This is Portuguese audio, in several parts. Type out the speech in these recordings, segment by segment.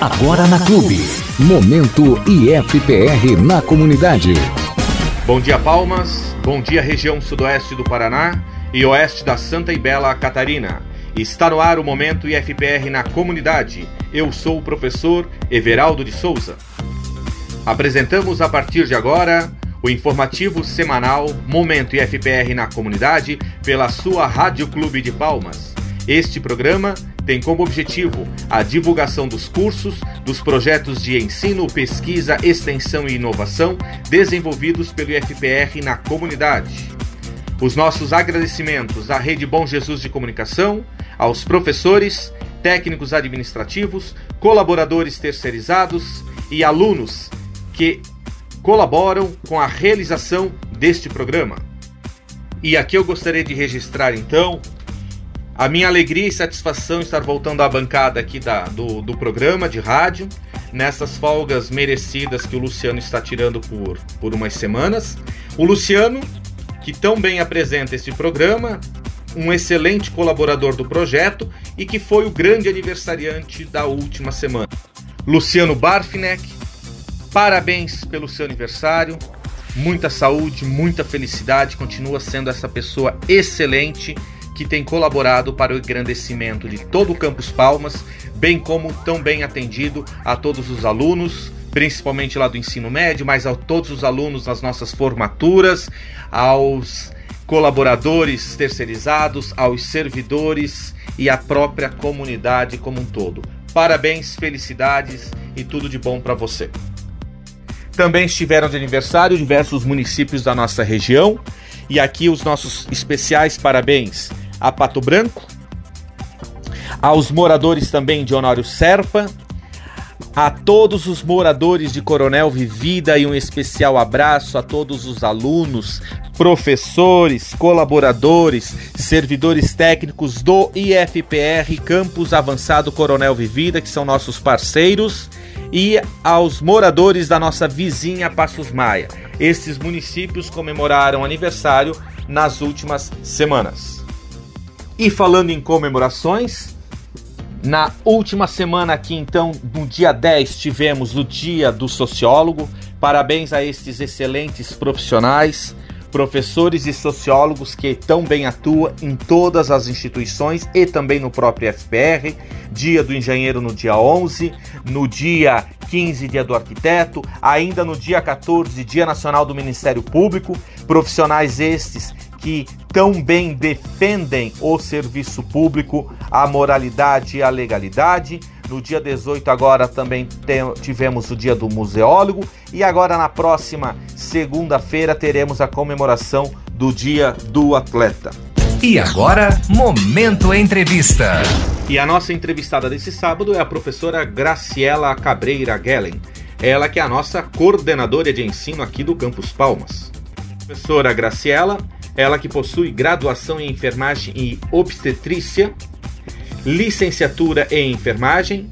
Agora na Clube. Momento IFPR na comunidade. Bom dia, Palmas. Bom dia, região sudoeste do Paraná e oeste da Santa e Bela Catarina. Está no ar o Momento IFPR na comunidade. Eu sou o professor Everaldo de Souza. Apresentamos a partir de agora o informativo semanal Momento IFPR na comunidade pela sua Rádio Clube de Palmas. Este programa tem como objetivo a divulgação dos cursos, dos projetos de ensino, pesquisa, extensão e inovação desenvolvidos pelo IFPR na comunidade. Os nossos agradecimentos à Rede Bom Jesus de Comunicação, aos professores, técnicos administrativos, colaboradores terceirizados e alunos que colaboram com a realização deste programa. E aqui eu gostaria de registrar então a minha alegria e satisfação estar voltando à bancada aqui da, do, do programa de rádio, nessas folgas merecidas que o Luciano está tirando por, por umas semanas. O Luciano, que tão bem apresenta este programa, um excelente colaborador do projeto e que foi o grande aniversariante da última semana. Luciano Barfinek, parabéns pelo seu aniversário, muita saúde, muita felicidade, continua sendo essa pessoa excelente que tem colaborado para o engrandecimento de todo o Campus Palmas, bem como tão bem atendido a todos os alunos, principalmente lá do ensino médio, mas a todos os alunos nas nossas formaturas, aos colaboradores terceirizados, aos servidores e à própria comunidade como um todo. Parabéns, felicidades e tudo de bom para você. Também estiveram de aniversário diversos municípios da nossa região, e aqui os nossos especiais parabéns a Pato Branco, aos moradores também de Honório Serpa, a todos os moradores de Coronel Vivida e um especial abraço a todos os alunos, professores, colaboradores, servidores técnicos do IFPR Campus Avançado Coronel Vivida, que são nossos parceiros, e aos moradores da nossa vizinha Passos Maia. Esses municípios comemoraram aniversário nas últimas semanas. E falando em comemorações, na última semana aqui, então, no dia 10, tivemos o Dia do Sociólogo. Parabéns a estes excelentes profissionais, professores e sociólogos que tão bem atuam em todas as instituições e também no próprio FPR. Dia do Engenheiro no dia 11, no dia 15, Dia do Arquiteto, ainda no dia 14, Dia Nacional do Ministério Público. Profissionais estes que tão bem defendem o serviço público, a moralidade e a legalidade. No dia 18 agora também tem, tivemos o dia do museólogo e agora na próxima segunda-feira teremos a comemoração do dia do atleta. E agora, Momento Entrevista. E a nossa entrevistada desse sábado é a professora Graciela Cabreira Gellen. Ela que é a nossa coordenadora de ensino aqui do Campus Palmas. Professora Graciela ela que possui graduação em enfermagem e obstetrícia, licenciatura em enfermagem,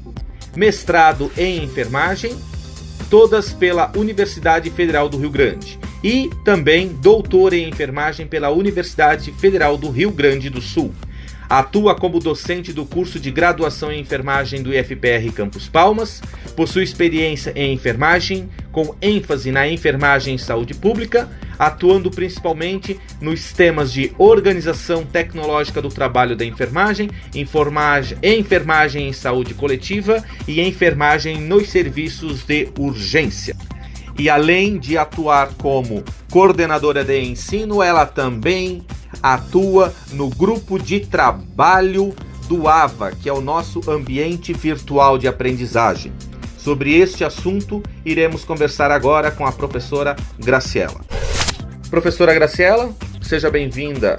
mestrado em enfermagem, todas pela Universidade Federal do Rio Grande, e também doutor em enfermagem pela Universidade Federal do Rio Grande do Sul. Atua como docente do curso de graduação em enfermagem do IFPR Campus Palmas, possui experiência em enfermagem, com ênfase na enfermagem em saúde pública, atuando principalmente nos temas de organização tecnológica do trabalho da enfermagem, enfermagem, enfermagem em saúde coletiva e enfermagem nos serviços de urgência. E além de atuar como coordenadora de ensino, ela também atua no grupo de trabalho do AVA, que é o nosso ambiente virtual de aprendizagem. Sobre este assunto, iremos conversar agora com a professora Graciela. Professora Graciela, seja bem-vinda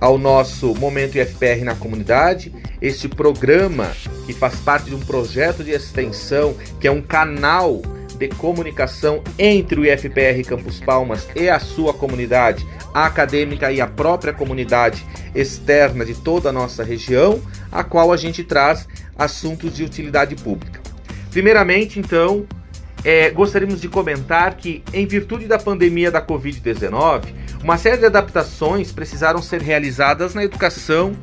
ao nosso Momento IFPR na comunidade, este programa que faz parte de um projeto de extensão, que é um canal de comunicação entre o IFPR Campus Palmas e a sua comunidade acadêmica e a própria comunidade externa de toda a nossa região, a qual a gente traz assuntos de utilidade pública. Primeiramente, então, é, gostaríamos de comentar que, em virtude da pandemia da Covid-19, uma série de adaptações precisaram ser realizadas na educação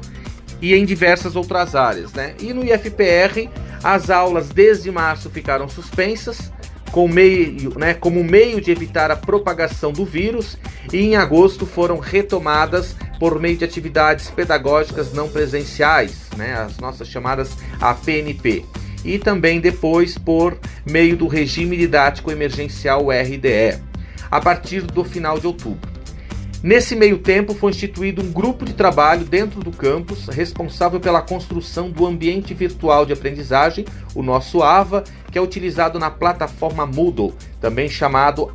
e em diversas outras áreas. Né? E no IFPR, As aulas desde março ficaram suspensas, com meio, né, como meio de evitar a propagação do vírus, e em agosto foram retomadas por meio de atividades pedagógicas não presenciais, né, as nossas chamadas APNP, e também depois por meio do regime didático emergencial RDE, a partir do final de outubro. Nesse meio tempo, foi instituído um grupo de trabalho dentro do campus responsável pela construção do ambiente virtual de aprendizagem, o nosso AVA, que é utilizado na plataforma Moodle, também chamado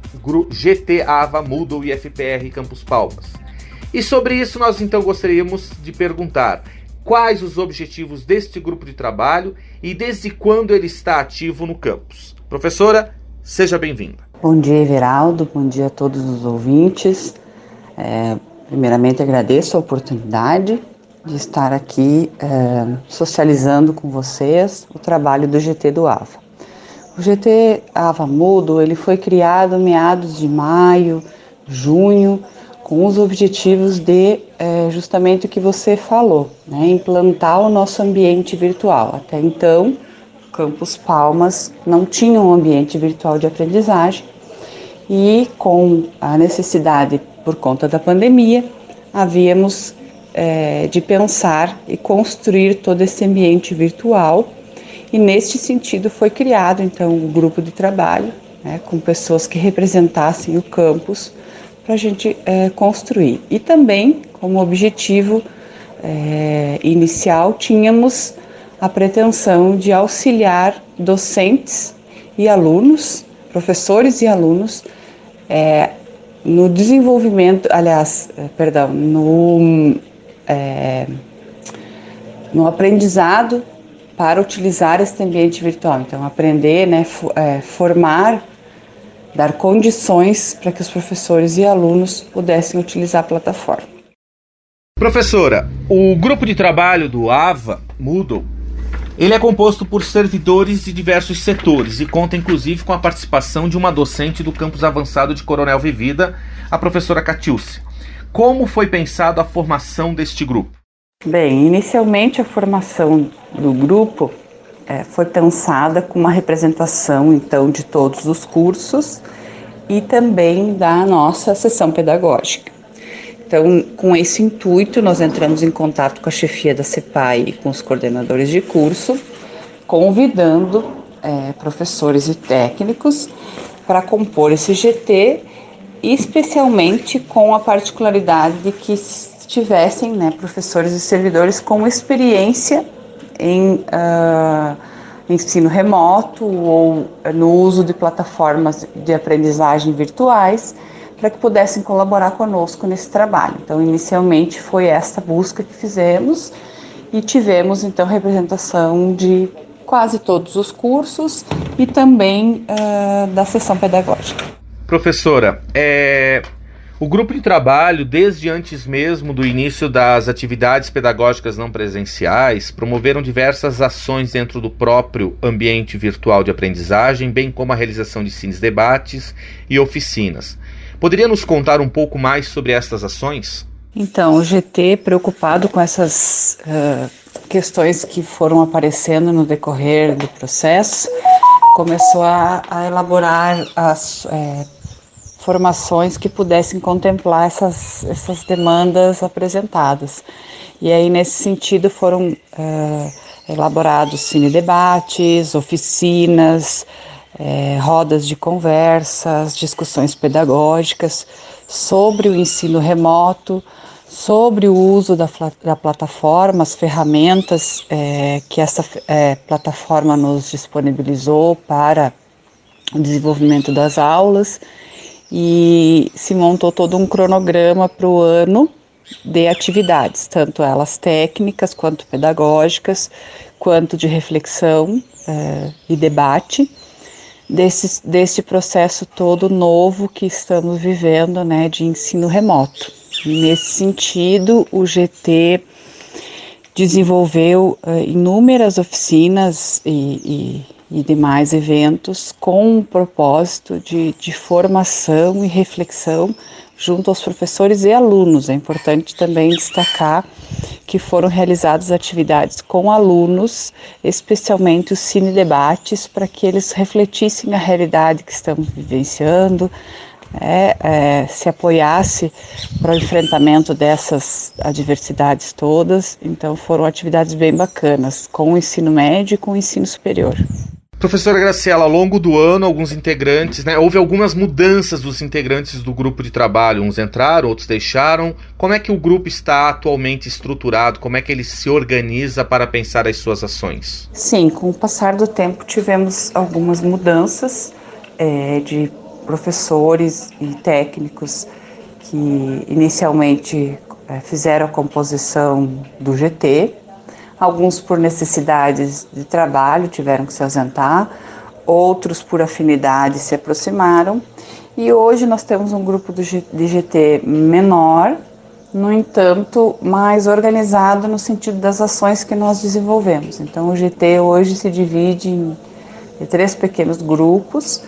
GT AVA Moodle IFPR Campus Palmas. E sobre isso nós então gostaríamos de perguntar quais os objetivos deste grupo de trabalho e desde quando ele está ativo no campus. Professora, seja bem-vinda. Bom dia, Everaldo. Bom dia a todos os ouvintes. É, primeiramente, agradeço a oportunidade de estar aqui é, socializando com vocês o trabalho do GT do AVA. O GT AVA Mudo ele foi criado meados de maio, junho, com os objetivos de é, justamente o que você falou, né, implantar o nosso ambiente virtual. Até então, Campus Palmas não tinha um ambiente virtual de aprendizagem e com a necessidade por conta da pandemia, havíamos é, de pensar e construir todo esse ambiente virtual. E neste sentido foi criado então um grupo de trabalho né, com pessoas que representassem o campus para a gente é, construir. E também como objetivo é, inicial tínhamos a pretensão de auxiliar docentes e alunos, professores e alunos é, no desenvolvimento, aliás, é, perdão, no, é, no aprendizado para utilizar este ambiente virtual. Então, aprender, né, é, formar, dar condições para que os professores e alunos pudessem utilizar a plataforma. Professora, o grupo de trabalho do AVA, Moodle, ele é composto por servidores de diversos setores e conta inclusive com a participação de uma docente do campus avançado de Coronel Vivida, a professora Catiúcia. Como foi pensado a formação deste grupo? Bem, inicialmente a formação do grupo é, foi pensada com uma representação então de todos os cursos e também da nossa sessão pedagógica. Então, com esse intuito, nós entramos em contato com a chefia da CEPAI e com os coordenadores de curso, convidando é, professores e técnicos para compor esse GT, especialmente com a particularidade de que tivessem né, professores e servidores com experiência em uh, ensino remoto ou no uso de plataformas de aprendizagem virtuais para que pudessem colaborar conosco nesse trabalho. Então, inicialmente foi esta busca que fizemos e tivemos então representação de quase todos os cursos e também uh, da sessão pedagógica. Professora, é, o grupo de trabalho, desde antes mesmo do início das atividades pedagógicas não presenciais, promoveram diversas ações dentro do próprio ambiente virtual de aprendizagem, bem como a realização de cines debates e oficinas. Poderia nos contar um pouco mais sobre estas ações? Então, o GT, preocupado com essas uh, questões que foram aparecendo no decorrer do processo, começou a, a elaborar as é, formações que pudessem contemplar essas, essas demandas apresentadas. E aí, nesse sentido, foram uh, elaborados cine-debates, oficinas, é, rodas de conversas, discussões pedagógicas sobre o ensino remoto, sobre o uso da, da plataforma, as ferramentas é, que essa é, plataforma nos disponibilizou para o desenvolvimento das aulas. E se montou todo um cronograma para o ano de atividades, tanto elas técnicas quanto pedagógicas, quanto de reflexão é, e debate desse, desse processo todo novo que estamos vivendo, né, de ensino remoto. E nesse sentido, o GT desenvolveu uh, inúmeras oficinas e, e demais eventos com o propósito de, de formação e reflexão junto aos professores e alunos. É importante também destacar que foram realizadas atividades com alunos, especialmente os cine debates, para que eles refletissem a realidade que estamos vivenciando, é, é, se apoiasse para o enfrentamento dessas adversidades todas. Então foram atividades bem bacanas, com o ensino médio e com o ensino superior. Professora Graciela, ao longo do ano, alguns integrantes, né, houve algumas mudanças dos integrantes do grupo de trabalho. Uns entraram, outros deixaram. Como é que o grupo está atualmente estruturado? Como é que ele se organiza para pensar as suas ações? Sim, com o passar do tempo tivemos algumas mudanças é, de professores e técnicos que inicialmente é, fizeram a composição do GT, Alguns por necessidades de trabalho tiveram que se ausentar, outros por afinidade se aproximaram. E hoje nós temos um grupo de GT menor, no entanto, mais organizado no sentido das ações que nós desenvolvemos. Então, o GT hoje se divide em três pequenos grupos.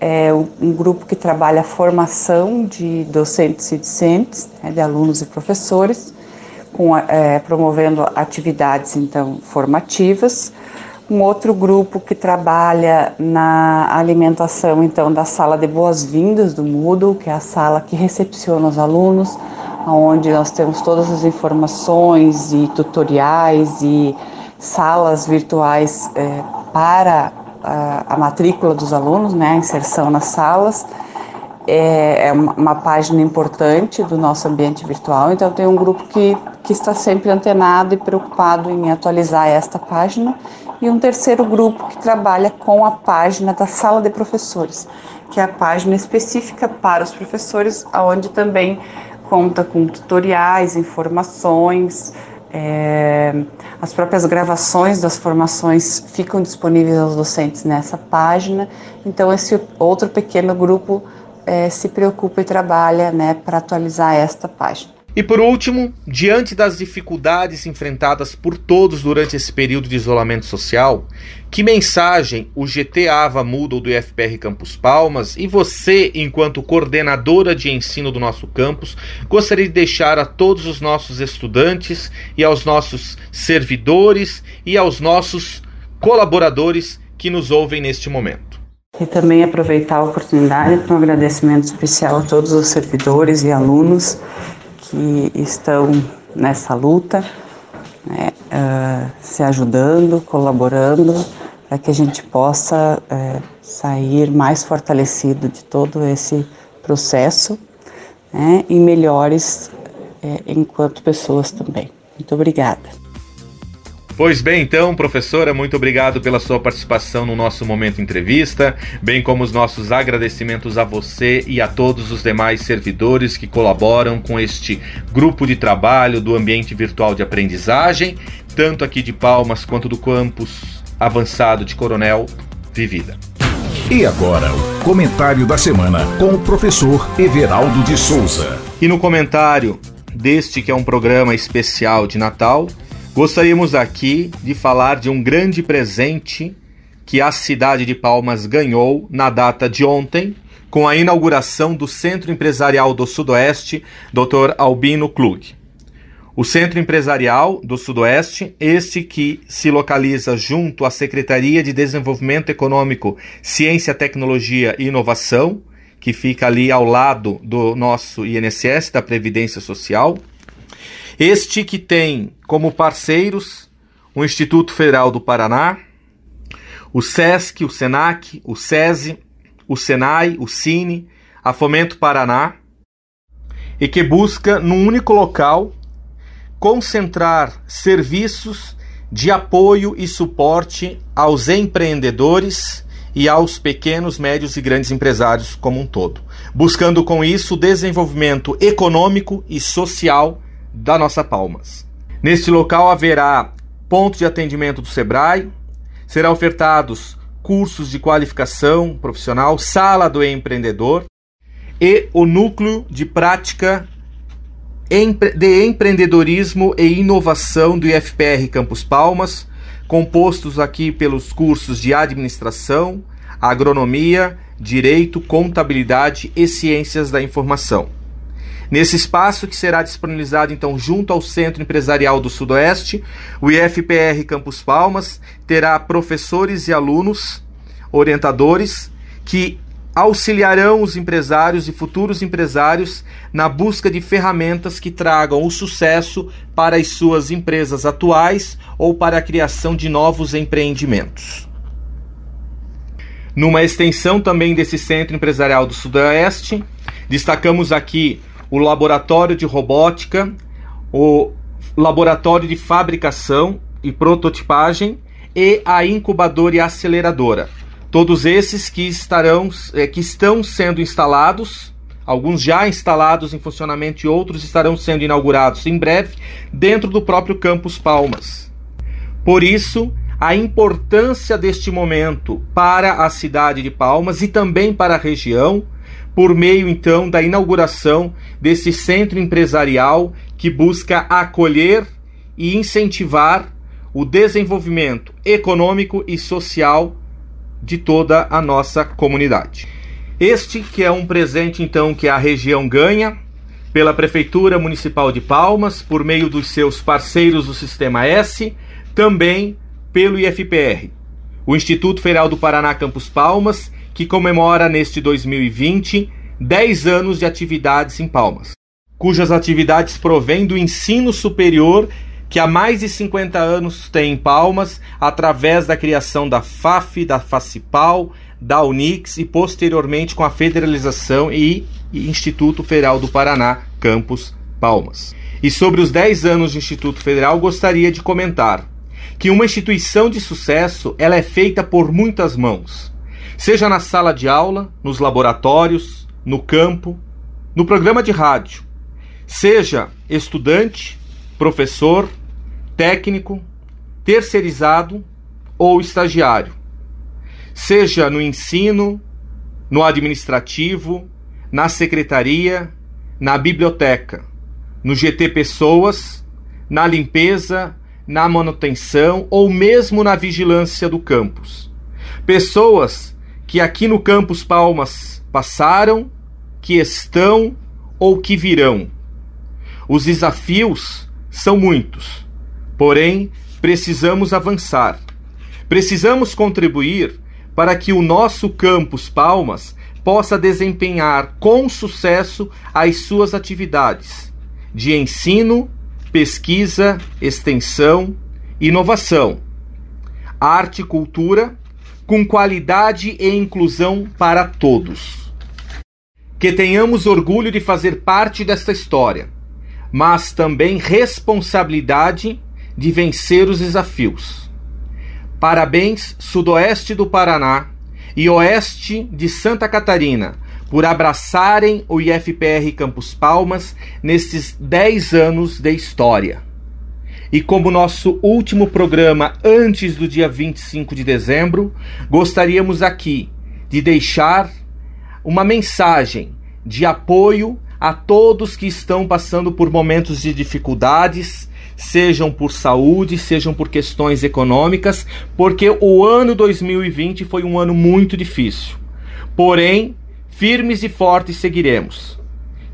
É um grupo que trabalha a formação de docentes e discentes, né, de alunos e professores com, é, promovendo atividades então formativas. Um outro grupo que trabalha na alimentação então da sala de boas-vindas do Moodle, que é a sala que recepciona os alunos, onde nós temos todas as informações e tutoriais e salas virtuais é, para a, a, matrícula dos alunos, né, a inserção nas salas é, é uma página importante do nosso ambiente virtual, então tem um grupo que, que está sempre antenado e preocupado em atualizar esta página, e um terceiro grupo que trabalha com a página da sala de professores, que é a página específica para os professores, onde também conta com tutoriais, informações, é, as próprias gravações das formações ficam disponíveis aos docentes nessa página. Então, esse outro pequeno grupo é, se preocupa e trabalha né, para atualizar esta página. E por último, diante das dificuldades enfrentadas por todos durante esse período de isolamento social, que mensagem o GT Ava Moodle do IFPR Campus Palmas e você, enquanto coordenadora de ensino do nosso campus, gostaria de deixar a todos os nossos estudantes e aos nossos servidores e aos nossos colaboradores que nos ouvem neste momento? E também aproveitar a oportunidade para um agradecimento especial a todos os servidores e alunos que estão nessa luta, né, uh, se ajudando, colaborando, para que a gente possa uh, sair mais fortalecido de todo esse processo né, e melhores uh, enquanto pessoas também. Muito obrigada. Pois bem, então, professora, muito obrigado pela sua participação no nosso momento entrevista, bem como os nossos agradecimentos a você e a todos os demais servidores que colaboram com este grupo de trabalho do ambiente virtual de aprendizagem, tanto aqui de Palmas quanto do campus avançado de Coronel Vivida. E agora, o comentário da semana com o professor Everaldo de Souza. E no comentário deste que é um programa especial de Natal, Gostaríamos aqui de falar de um grande presente que a cidade de Palmas ganhou na data de ontem, com a inauguração do Centro Empresarial do Sudoeste, Dr. Albino Klug. O Centro Empresarial do Sudoeste, este que se localiza junto à Secretaria de Desenvolvimento Econômico, Ciência, Tecnologia e Inovação, que fica ali ao lado do nosso INSS, da Previdência Social, este que tem como parceiros o Instituto Federal do Paraná, o SESC, o SENAC, o SESI, o SENAI, o CINE, a Fomento Paraná, e que busca, num único local, concentrar serviços de apoio e suporte aos empreendedores e aos pequenos, médios e grandes empresários como um todo, buscando com isso o desenvolvimento econômico e social da nossa Palmas. Neste local haverá ponto de atendimento do Sebrae, serão ofertados cursos de qualificação profissional, sala do empreendedor e o núcleo de prática de empreendedorismo e inovação do IFPR Campus Palmas, compostos aqui pelos cursos de administração, agronomia, direito, contabilidade e ciências da informação. Nesse espaço que será disponibilizado então junto ao Centro Empresarial do Sudoeste, o IFPR Campus Palmas terá professores e alunos, orientadores que auxiliarão os empresários e futuros empresários na busca de ferramentas que tragam o sucesso para as suas empresas atuais ou para a criação de novos empreendimentos. Numa extensão também desse Centro Empresarial do Sudoeste, destacamos aqui o Laboratório de Robótica, o Laboratório de Fabricação e Prototipagem e a Incubadora e Aceleradora Todos esses que estarão é, que estão sendo instalados, alguns já instalados em funcionamento e outros estarão sendo inaugurados em breve dentro do próprio campus Palmas. Por isso, a importância deste momento para a cidade de Palmas e também para a região, por meio então da inauguração desse centro empresarial que busca acolher e incentivar o desenvolvimento econômico e social de toda a nossa comunidade. Este que é um presente então que a região ganha pela Prefeitura Municipal de Palmas, por meio dos seus parceiros do Sistema S, também pelo IFPR, o Instituto Federal do Paraná Campus Palmas, que comemora neste 2020 10 anos de atividades em Palmas, cujas atividades provêm do ensino superior que há mais de 50 anos tem em Palmas, através da criação da FAF, da FACIPAL, da Unix e posteriormente com a federalização e Instituto Federal do Paraná, Campus Palmas. E sobre os 10 anos do Instituto Federal, gostaria de comentar que uma instituição de sucesso ela é feita por muitas mãos, seja na sala de aula, nos laboratórios, no campo, no programa de rádio, seja estudante, professor, técnico, terceirizado ou estagiário, seja no ensino, no administrativo, na secretaria, na biblioteca, no GT Pessoas, na limpeza, na manutenção ou mesmo na vigilância do campus. Pessoas que aqui no campus Palmas passaram, que estão ou que virão. Os desafios são muitos Porém, precisamos avançar. Precisamos contribuir para que o nosso campus Palmas possa desempenhar com sucesso as suas atividades de ensino, pesquisa, extensão, inovação, arte e cultura com qualidade e inclusão para todos. Que tenhamos orgulho de fazer parte desta história, mas também responsabilidade de vencer os desafios. Parabéns, Sudoeste do Paraná e Oeste de Santa Catarina, por abraçarem o IFPR Campus Palmas nesses 10 anos de história. E como nosso último programa antes do dia 25 de dezembro, gostaríamos aqui de deixar uma mensagem de apoio a todos que estão passando por momentos de dificuldades sejam por saúde, sejam por questões econômicas, porque o ano 2020 foi um ano muito difícil. Porém, firmes e fortes seguiremos.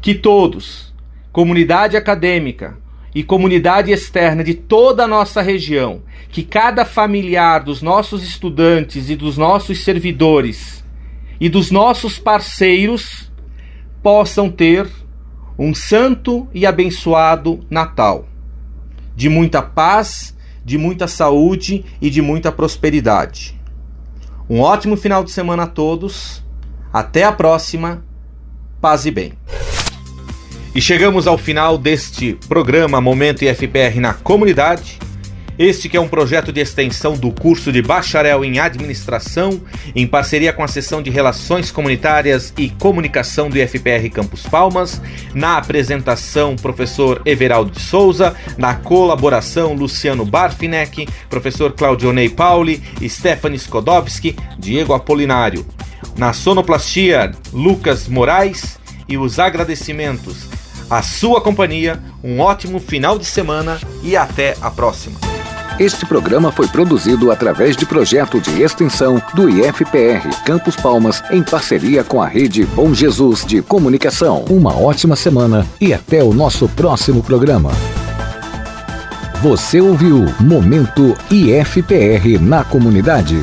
Que todos, comunidade acadêmica e comunidade externa de toda a nossa região, que cada familiar dos nossos estudantes e dos nossos servidores e dos nossos parceiros possam ter um santo e abençoado Natal de muita paz, de muita saúde e de muita prosperidade. Um ótimo final de semana a todos. Até a próxima. Paz e bem. E chegamos ao final deste programa Momento IFPR na comunidade. Este que é um projeto de extensão do curso de bacharel em administração, em parceria com a seção de Relações Comunitárias e Comunicação do IFPR Campus Palmas, na apresentação professor Everaldo de Souza, na colaboração Luciano Barfinek, professor Claudionei Pauli, Stephanie Skodowski, Diego Apolinário. Na sonoplastia, Lucas Moraes e os agradecimentos à sua companhia, um ótimo final de semana e até a próxima. Este programa foi produzido através de projeto de extensão do IFPR Campos Palmas em parceria com a rede Bom Jesus de Comunicação. Uma ótima semana e até o nosso próximo programa. Você ouviu Momento IFPR na comunidade.